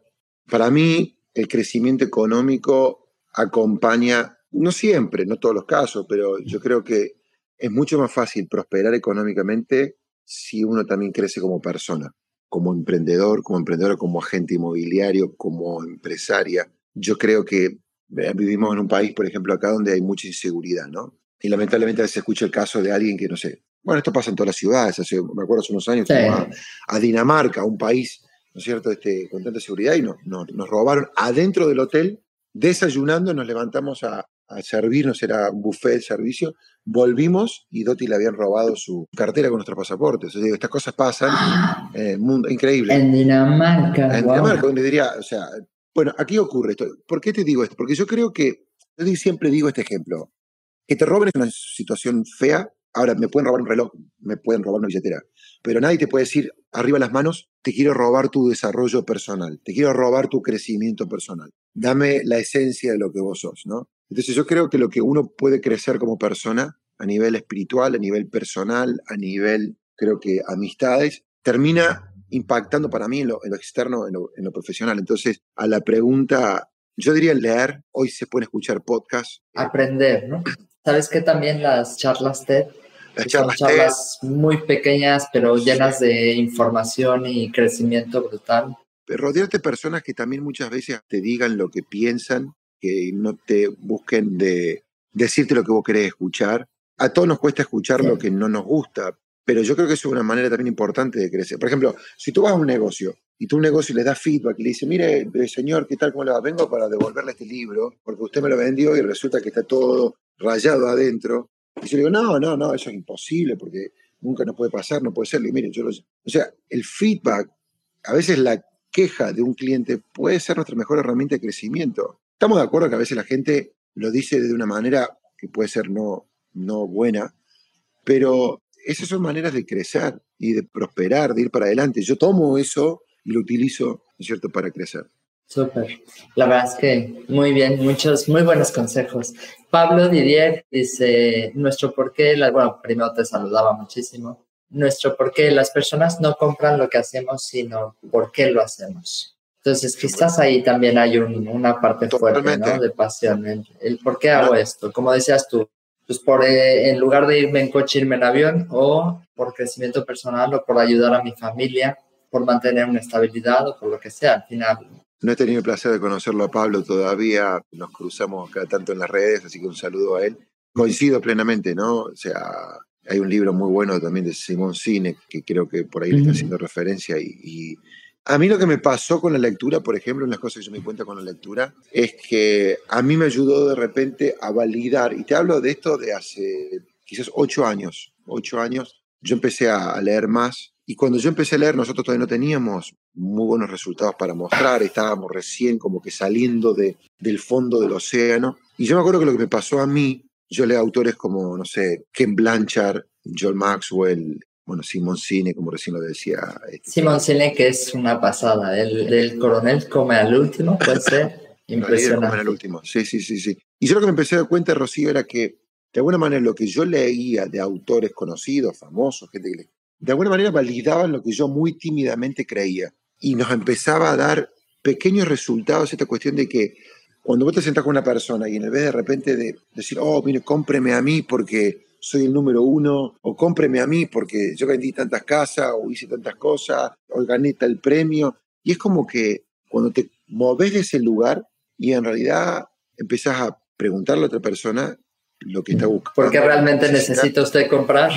Para mí, el crecimiento económico acompaña, no siempre, no todos los casos, pero yo creo que es mucho más fácil prosperar económicamente si uno también crece como persona, como emprendedor, como emprendedor, como agente inmobiliario, como empresaria. Yo creo que Vivimos en un país, por ejemplo, acá donde hay mucha inseguridad, ¿no? Y lamentablemente a veces escucha el caso de alguien que, no sé, bueno, esto pasa en todas las ciudades, hace, me acuerdo hace unos años, a, Dinamarca, un país, ¿no es cierto?, este, con tanta seguridad, y no, nos robaron adentro del hotel, desayunando, nos levantamos a, a servirnos, era un buffet de servicio, volvimos y Doti le habían robado su cartera con nuestros pasaportes. O sea, estas cosas pasan [gasps] en el mundo, increíble. En Dinamarca. En Dinamarca, donde diría, o sea, bueno, aquí ocurre esto. ¿Por qué te digo esto? Porque yo creo que, yo siempre digo este ejemplo, que te roben es una situación fea. Ahora, me pueden robar un reloj, me pueden robar una billetera, pero nadie te puede decir, arriba las manos, te quiero robar tu desarrollo personal, te quiero robar tu crecimiento personal. Dame la esencia de lo que vos sos, ¿no? Entonces yo creo que lo que uno puede crecer como persona, a nivel espiritual, a nivel personal, a nivel, creo que amistades, termina impactando para mí en lo, externo, en lo, profesional. Entonces, a la pregunta, yo diría leer, hoy se pueden escuchar podcasts. Aprender, ¿no? ¿Sabes que también las charlas TED? Las charlas, son charlas muy pequeñas, pero llenas de información y crecimiento brutal. Rodearte de personas que también muchas veces te digan lo que piensan, que no te busquen de decirte lo que vos querés escuchar. A todos nos cuesta escuchar lo que no nos gusta, pero yo creo que es una manera también importante de crecer. Por ejemplo, si tú vas a un negocio y tú un negocio le das feedback y le dices, mire, eh, señor, ¿qué tal? ¿Cómo le va? Vengo para devolverle este libro porque usted me lo vendió y resulta que está todo rayado adentro. Y yo le digo, no, no, no, eso es imposible porque nunca nos puede pasar, no puede ser. Y miren, yo lo... O sea, el feedback, a veces la queja de un cliente puede ser nuestra mejor herramienta de crecimiento. Estamos de acuerdo que a veces la gente lo dice de una manera que puede ser no, no buena, pero esas son maneras de crecer y de prosperar, de ir para adelante. Yo tomo eso y lo utilizo, ¿no es cierto?, para crecer. Súper. La verdad es que muy bien, muchos muy buenos consejos. Pablo Didier dice, nuestro por qué, bueno, primero te saludaba muchísimo. Nuestro por qué, las personas no compran lo que hacemos, sino por qué lo hacemos. Entonces, quizás ahí también hay una parte fuerte, ¿no? De pasión, el, el por qué hago esto. Como decías tú, pues por, eh, en lugar de irme en coche, irme en avión o por crecimiento personal o por ayudar a mi familia, por mantener una estabilidad o por lo que sea, al final. No he tenido el placer de conocerlo a Pablo todavía, nos cruzamos cada tanto en las redes, así que un saludo a él. Coincido plenamente, ¿no? O sea, hay un libro muy bueno también de Simón Sinek, que creo que por ahí le está haciendo referencia y a mí lo que me pasó con la lectura, por ejemplo, de las cosas que yo me cuenta con la lectura, es que a mí me ayudó de repente a validar, y te hablo de esto de hace quizás ocho años, ocho años, yo empecé a leer más, y cuando yo empecé a leer, nosotros todavía no teníamos muy buenos resultados para mostrar, estábamos recién como que saliendo de, del fondo del océano, y yo me acuerdo que lo que me pasó a mí, yo leo autores como, no sé, Ken Blanchard, John Maxwell, bueno, Simón Cine, como recién lo decía. Este, Simón Cine, que es una pasada, el del coronel come al último, puede ser [laughs] impresionante. come al último, sí, sí, sí, sí. Y yo lo que me empecé a dar cuenta, Rocío, era que de alguna manera lo que yo leía de autores conocidos, famosos, gente que de alguna manera validaban lo que yo muy tímidamente creía. Y nos empezaba a dar pequeños resultados esta cuestión de que cuando vos te sentás con una persona y en vez de repente de decir, oh, mire, cómpreme a mí porque soy el número uno, o cómpreme a mí porque yo vendí tantas casas, o hice tantas cosas, o gané tal premio. Y es como que cuando te moves de ese lugar y en realidad empezás a preguntarle a otra persona lo que está buscando. Porque realmente necesita usted comprar.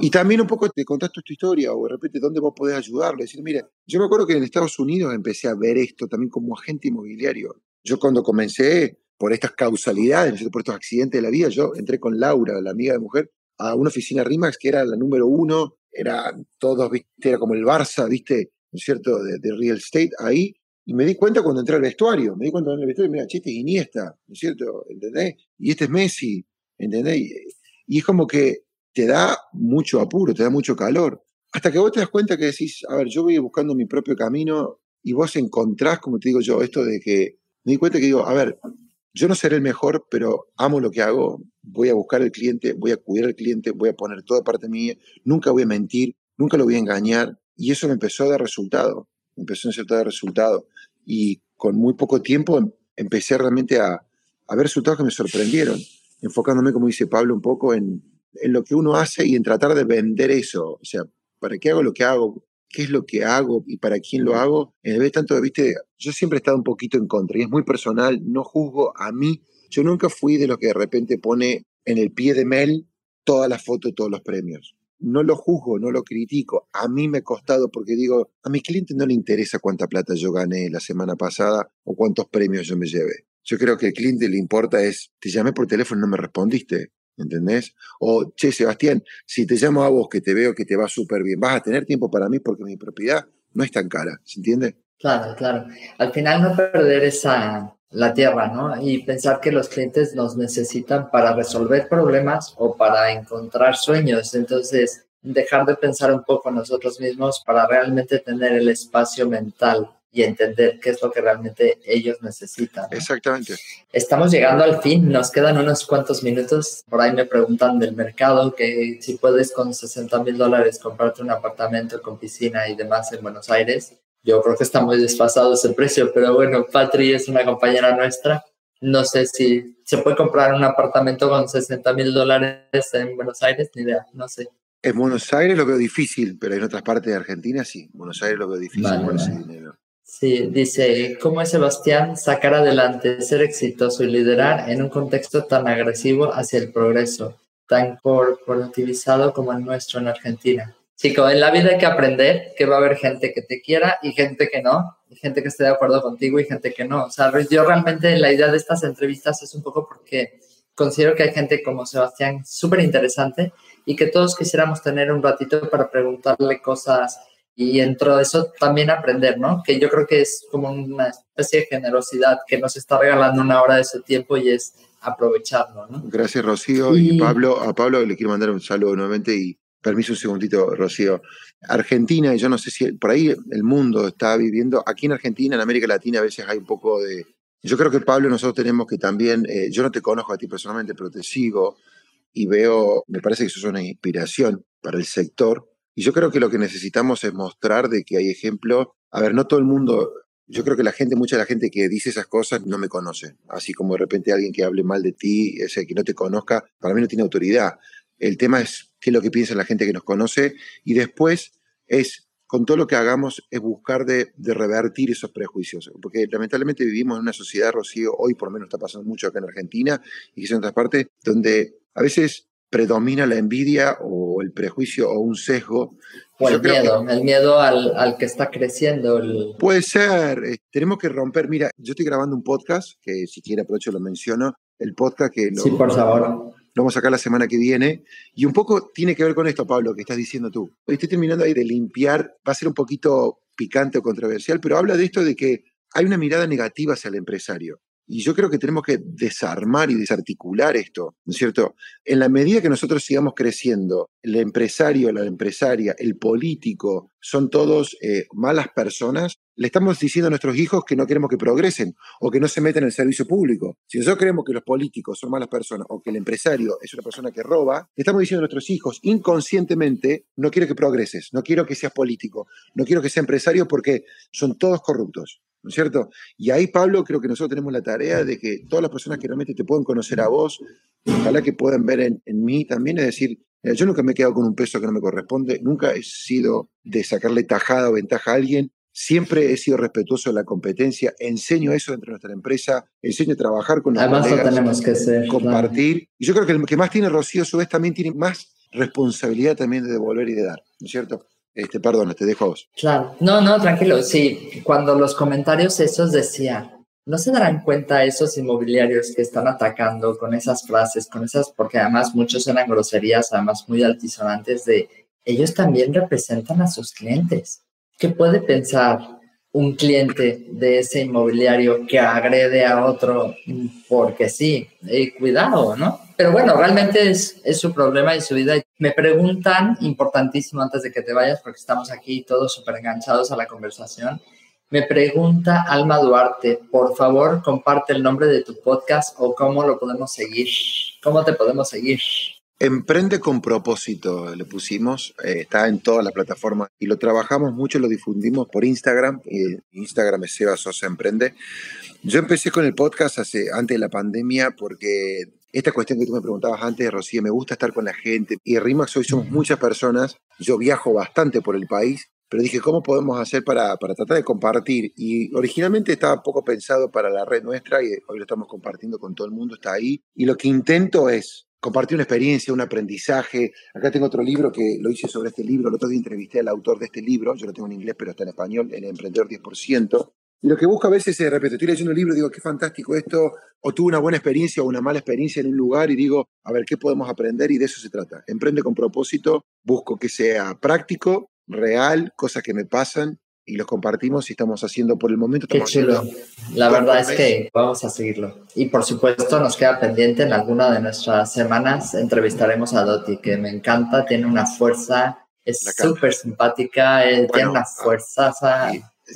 y también un poco te contás tu historia o de repente dónde vos podés ayudarle. Decir, mire, yo me acuerdo que en Estados Unidos empecé a ver esto también como agente inmobiliario. Yo cuando comencé, por estas causalidades, por estos accidentes de la vida, yo entré con Laura, la amiga de mujer, a una oficina RIMAX que era la número uno, era todos, viste, era como el Barça, viste, ¿no es cierto?, de, de real estate ahí, y me di cuenta cuando entré al vestuario, me di cuenta cuando entré al vestuario, mira, chiste es Iniesta, ¿no es cierto? ¿Entendés? Y este es Messi, ¿entendés? Y, es como que te da mucho apuro, te da mucho calor. Hasta que vos te das cuenta que decís, a ver, yo voy buscando mi propio camino y vos encontrás, como te digo yo, esto de que me di cuenta que digo, a ver, yo no seré el mejor, pero amo lo que hago, voy a buscar al cliente, voy a cuidar al cliente, voy a poner toda parte mía, nunca voy a mentir, nunca lo voy a engañar. Y eso me empezó a dar resultado empezó a dar resultado. Y con muy poco tiempo em, empecé realmente a, a, ver resultados que me sorprendieron, enfocándome, como dice Pablo, un poco en, en lo que uno hace y en tratar de vender eso. O sea, ¿para qué hago lo que hago? ¿Qué es lo que hago y para quién lo hago? En vez tanto, viste, yo siempre he estado un poquito en contra y es muy personal, no juzgo a mí. Yo nunca fui de los que de repente pone en el pie de Mel toda la foto, todos los premios no lo juzgo, no lo critico. A mí me ha costado porque digo, a mi cliente no le interesa cuánta plata yo gané la semana pasada o cuántos premios yo me llevé. Yo creo que al cliente le importa es, te llamé por teléfono y no me respondiste, ¿entendés? O, che, Sebastián, si te llamo a vos que te veo que te va súper bien, vas a tener tiempo para mí porque mi propiedad no es tan cara, ¿se entiende? Claro, claro. Al final no perder esa, la tierra, ¿no? Y pensar que los clientes nos necesitan para resolver problemas o para encontrar sueños. Entonces, dejar de pensar un poco nosotros mismos para realmente tener el espacio mental y entender qué es lo que realmente ellos necesitan. Exactamente. Estamos llegando al fin, nos quedan unos cuantos minutos. Por ahí me preguntan del mercado que si puedes con 60 mil dólares comprarte un apartamento con piscina y demás en Buenos Aires. Yo creo que está muy desfasado ese precio, pero bueno, Patri es una compañera nuestra. No sé si se puede comprar un apartamento con 60 mil dólares en Buenos Aires, ni idea, no sé. En Buenos Aires lo veo difícil, pero en otras partes de Argentina sí. Buenos Aires lo veo difícil por ese dinero. Sí, dice, ¿cómo es Sebastián sacar adelante, ser exitoso y liderar en un contexto tan agresivo hacia el progreso, tan corporativizado como el nuestro en Argentina? Chico, en la vida hay que aprender que va a haber gente que te quiera y gente que no, y gente que esté de acuerdo contigo y gente que no. O sea, yo realmente la idea de estas entrevistas es un poco porque considero que hay gente como Sebastián súper interesante y que todos quisiéramos tener un ratito para preguntarle cosas y dentro de eso también aprender, ¿no? Que yo creo que es como una especie de generosidad que nos está regalando una hora de su tiempo y es aprovecharlo, ¿no? Gracias, Rocío. Y, y Pablo, a Pablo le quiero mandar un saludo nuevamente y Permiso un segundito, Rocío. Argentina, y yo no sé si por ahí el mundo está viviendo, aquí en Argentina, en América Latina, a veces hay un poco de... Yo creo que Pablo, nosotros tenemos que también, eh, yo no te conozco a ti personalmente, pero te sigo y veo, me parece que eso es una inspiración para el sector. Y yo creo que lo que necesitamos es mostrar de que hay ejemplos. A ver, no todo el mundo, yo creo que la gente, mucha de la gente que dice esas cosas no me conoce. Así como de repente alguien que hable mal de ti, ese que no te conozca, para mí no tiene autoridad. El tema es qué es lo que piensa la gente que nos conoce, y después es, con todo lo que hagamos, es buscar de, revertir esos prejuicios, porque lamentablemente vivimos en una sociedad, Rocío, hoy por lo menos está pasando mucho acá en Argentina y en otras partes, donde a veces predomina la envidia o el prejuicio o un sesgo. O el miedo, el miedo al, que está creciendo. Puede ser, eh, tenemos que romper, mira, yo estoy grabando un podcast, que si quiere aprovecho lo menciono, el podcast que... sí, por favor lo vamos a sacar la semana que viene. Y un poco tiene que ver con esto, Pablo, que estás diciendo tú. Estoy terminando ahí de limpiar, va a ser un poquito picante o controversial, pero habla de esto de que hay una mirada negativa hacia el empresario. Y yo creo que tenemos que desarmar y desarticular esto, ¿no es cierto? En la medida que nosotros sigamos creciendo, el empresario, la empresaria, el político, son todos eh, malas personas, le estamos diciendo a nuestros hijos que no queremos que progresen o que no se metan en el servicio público. Si nosotros creemos que los políticos son malas personas o que el empresario es una persona que roba, le estamos diciendo a nuestros hijos inconscientemente, no quiero que progreses, no quiero que seas político, no quiero que seas empresario porque son todos corruptos. ¿no es cierto? Y ahí, Pablo, creo que nosotros tenemos la tarea de que todas las personas que realmente te pueden conocer a vos, ojalá que puedan ver en, mí también, es decir, yo nunca me he quedado con un peso que no me corresponde, nunca he sido de sacarle tajada o ventaja a alguien, siempre he sido respetuoso de la competencia, enseño eso dentro de nuestra empresa, enseño a trabajar con los Además, tenemos que ser, compartir. Y yo creo que el que más tiene Rocío, a su vez, también tiene más responsabilidad también de devolver y de dar, ¿no es cierto? Este, perdón, te dejo a vos. Claro, no, no, tranquilo. Sí, cuando los comentarios esos decía, ¿no se darán cuenta esos inmobiliarios que están atacando con esas frases, con esas, porque además muchos eran groserías, además muy altisonantes, de ellos también representan a sus clientes? ¿Qué puede pensar un cliente de ese inmobiliario que agrede a otro porque sí? Eh, cuidado, ¿no? Pero bueno, realmente es, es su problema y su vida. Me preguntan, importantísimo antes de que te vayas, porque estamos aquí todos súper enganchados a la conversación, me pregunta Alma Duarte, por favor, comparte el nombre de tu podcast o cómo lo podemos seguir. ¿Cómo te podemos seguir? Emprende con propósito, le pusimos, eh, está en todas las plataformas y lo trabajamos mucho, lo difundimos por Instagram, y Instagram es Seba Sosa Emprende. Yo empecé con el podcast hace, antes de la pandemia porque esta cuestión que tú me preguntabas antes, Rocío, me gusta estar con la gente. Y RIMAX hoy somos muchas personas. Yo viajo bastante por el país, pero dije, ¿cómo podemos hacer para, para tratar de compartir? Y originalmente estaba poco pensado para la red nuestra y hoy lo estamos compartiendo con todo el mundo, está ahí. Y lo que intento es compartir una experiencia, un aprendizaje. Acá tengo otro libro que lo hice sobre este libro. El otro entrevisté al autor de este libro, yo lo tengo en inglés, pero está en español, El Emprendedor 10%. Y lo que busco a veces es, repito, estoy leyendo un libro y digo, qué fantástico esto, o tuve una buena experiencia o una mala experiencia en un lugar y digo, a ver, ¿qué podemos aprender? Y de eso se trata. Emprende con propósito, busco que sea práctico, real, cosas que me pasan y los compartimos y estamos haciendo por el momento. Qué chulo. La verdad es que vamos a seguirlo. Y por supuesto nos queda pendiente en alguna de nuestras semanas entrevistaremos a Doti, que me encanta, tiene una fuerza, es súper simpática, tiene una fuerza,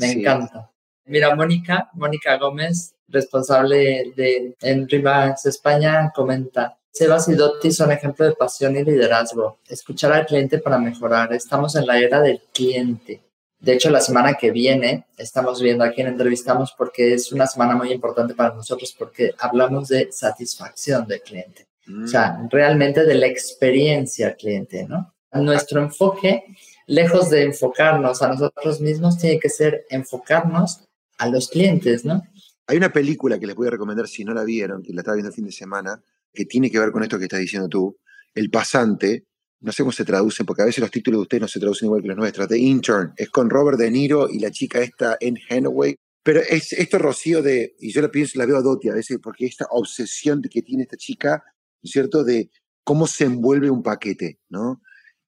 me encanta. Mira, Mónica, Mónica Gómez, responsable de en Rimax España, comenta. Sebas y Dotti son ejemplo de pasión y liderazgo. Escuchar al cliente para mejorar. Estamos en la era del cliente. De hecho, la semana que viene estamos viendo a quién entrevistamos porque es una semana muy importante para nosotros porque hablamos de satisfacción del cliente. O sea, mm. realmente de la experiencia cliente, ¿no? Nuestro enfoque, lejos de enfocarnos a nosotros mismos, tiene que ser enfocarnos a los clientes, ¿no? Hay una película que les voy a recomendar si no la vieron, que la estaba viendo el fin de semana, que tiene que ver con esto que estás diciendo tú. El pasante, no sé cómo se traducen, porque a veces los títulos de ustedes no se traducen igual que los nuestros. The Intern, es con Robert De Niro y la chica esta en Hathaway. Pero es esto, Rocío, de, y yo la pienso, la veo a Doti a veces, porque esta obsesión que tiene esta chica, ¿cierto? De cómo se envuelve un paquete, ¿no?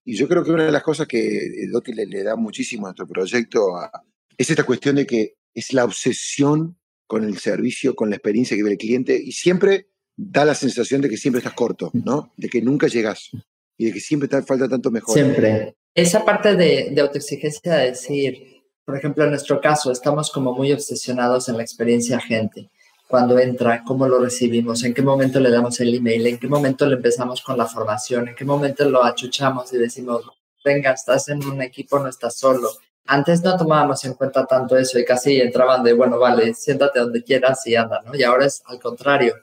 Y yo creo que una de las cosas que Doti le, le da muchísimo a nuestro proyecto es esta cuestión de que es la obsesión con el servicio, con la experiencia que vive el cliente y siempre da la sensación de que siempre estás corto, ¿no? De que nunca llegas y de que siempre falta tanto mejor. Siempre. Esa parte de, de autoexigencia de decir, por ejemplo, en nuestro caso, estamos como muy obsesionados en la experiencia gente. Cuando entra, cómo lo recibimos, en qué momento le damos el email, en qué momento le empezamos con la formación, en qué momento lo achuchamos y decimos, venga, estás en un equipo, no estás solo antes no tomábamos en cuenta tanto eso y casi entraban de, bueno, vale, siéntate donde quieras y anda, ¿no? Y ahora es al contrario.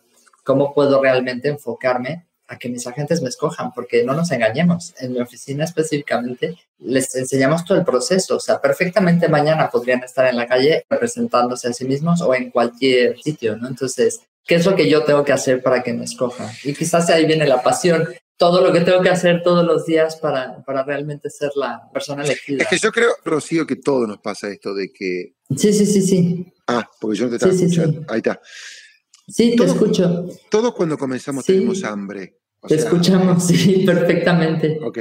¿Cómo puedo realmente enfocarme a que mis agentes me escojan? Porque no nos engañemos. En mi oficina específicamente les enseñamos todo el proceso. O sea, perfectamente mañana podrían estar en la calle representándose a sí mismos o en cualquier sitio, ¿no? Entonces, ¿qué es lo que yo tengo que hacer para que me escojan? Y quizás ahí viene la pasión todo lo que tengo que hacer todos los días para, para realmente ser la persona elegida. Es que yo creo, Rocío, que todo nos pasa esto de que... Sí, sí, sí, sí. Ah, porque yo no te estaba escuchando. Ahí está. Sí, te escucho. Todos cuando comenzamos tenemos hambre. te escuchamos, sí, [laughs] perfectamente. Ok.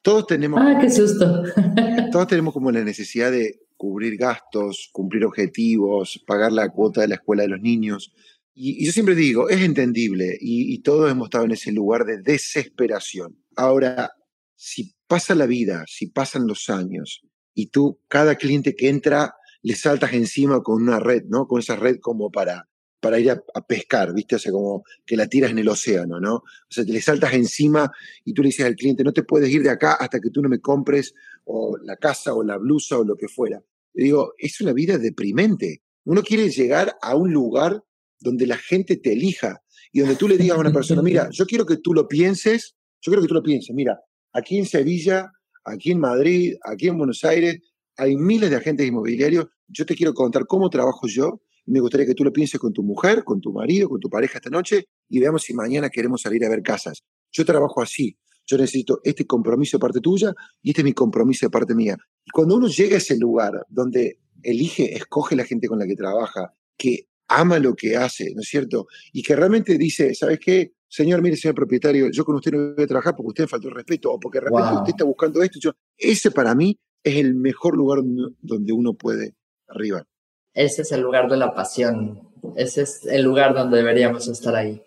Todos tenemos... Ah, qué susto. [laughs] todos tenemos como la necesidad de cubrir gastos, cumplir objetivos, pagar la cuota de la escuela de los niños. Y, yo siempre digo, es entendible y, todos hemos estado en ese lugar de desesperación. Ahora, si pasa la vida, si pasan los años y tú, cada cliente que entra, le saltas encima con una red, ¿no? Con esa red como para, para ir a, pescar, ¿viste? O sea, como que la tiras en el océano, ¿no? O sea, te le saltas encima y tú le dices al cliente, no te puedes ir de acá hasta que tú no me compres o la casa o la blusa o lo que fuera. Le digo, es una vida deprimente. Uno quiere llegar a un lugar donde la gente te elija y donde tú le digas a una persona, mira, [laughs] yo quiero que tú lo pienses, yo quiero que tú lo pienses, mira, aquí en Sevilla, aquí en Madrid, aquí en Buenos Aires, hay miles de agentes inmobiliarios, yo te quiero contar cómo trabajo yo me gustaría que tú lo pienses con tu mujer, con tu marido, con tu pareja esta noche y veamos si mañana queremos salir a ver casas. Yo trabajo así, yo necesito este compromiso de parte tuya y este es mi compromiso de parte mía. Y cuando uno llega a ese lugar donde elige, escoge la gente con la que trabaja, que ama lo que hace, ¿no es cierto? Y que realmente dice, ¿sabes qué? Señor, mire, señor propietario, yo con usted no voy a trabajar porque usted me faltó el respeto o porque de repente usted está buscando esto. Yo, ese para mí es el mejor lugar donde uno puede arribar. Ese es el lugar de la pasión. Ese es el lugar donde deberíamos estar ahí.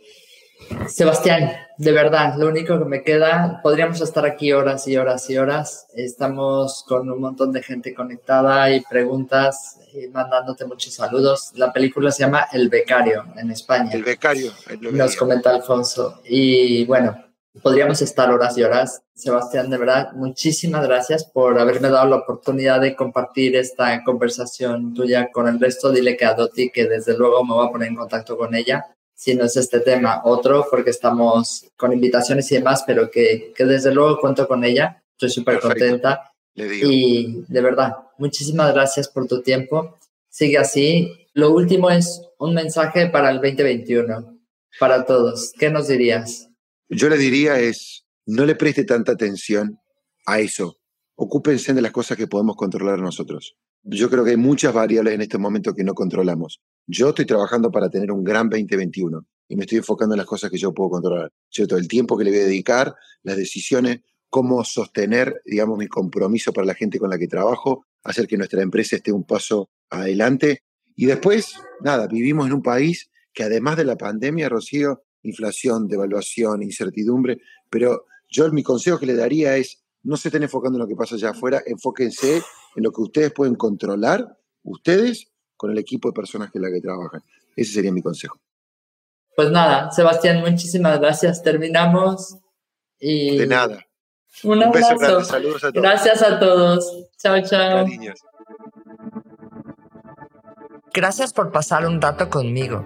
Sebastián, de verdad, lo único que me queda, podríamos estar aquí horas y horas y horas. Estamos con un montón de gente conectada y preguntas y mandándote muchos saludos. La película se llama El Becario en España. El Becario. Nos comenta Alfonso. Y bueno, podríamos estar horas y horas. Sebastián, de verdad, muchísimas gracias por haberme dado la oportunidad de compartir esta conversación tuya con el resto. Dile que a Doti que desde luego me voy a poner en contacto con ella si no es este tema, otro, porque estamos con invitaciones y demás, pero que, que desde luego cuento con ella. Estoy súper contenta. Y de verdad, muchísimas gracias por tu tiempo. Sigue así. Lo último es un mensaje para el 2021, para todos. ¿Qué nos dirías? Yo le diría es, no le preste tanta atención a eso. Ocúpense de las cosas que podemos controlar nosotros. Yo creo que hay muchas variables en este momento que no controlamos. Yo estoy trabajando para tener un gran 2021 y me estoy enfocando en las cosas que yo puedo controlar, ¿cierto? El tiempo que le voy a dedicar, las decisiones, cómo sostener, digamos, mi compromiso para la gente con la que trabajo, hacer que nuestra empresa esté un paso adelante. Y después, nada, vivimos en un país que además de la pandemia, Rocío, inflación, devaluación, incertidumbre, pero yo mi consejo que le daría es, no se estén enfocando en lo que pasa allá afuera, enfóquense en lo que ustedes pueden controlar, ustedes, con el equipo de personas que la que trabajan. Ese sería mi consejo. Pues nada, Sebastián, muchísimas gracias. Terminamos y... De nada. Un, abrazo. Saludos a todos. Gracias a todos. Chao, chao. Gracias por pasar un rato conmigo.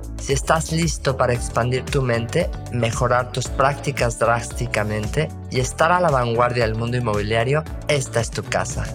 si estás listo para expandir tu mente, mejorar tus prácticas drásticamente y estar a la vanguardia del mundo inmobiliario, esta es tu casa.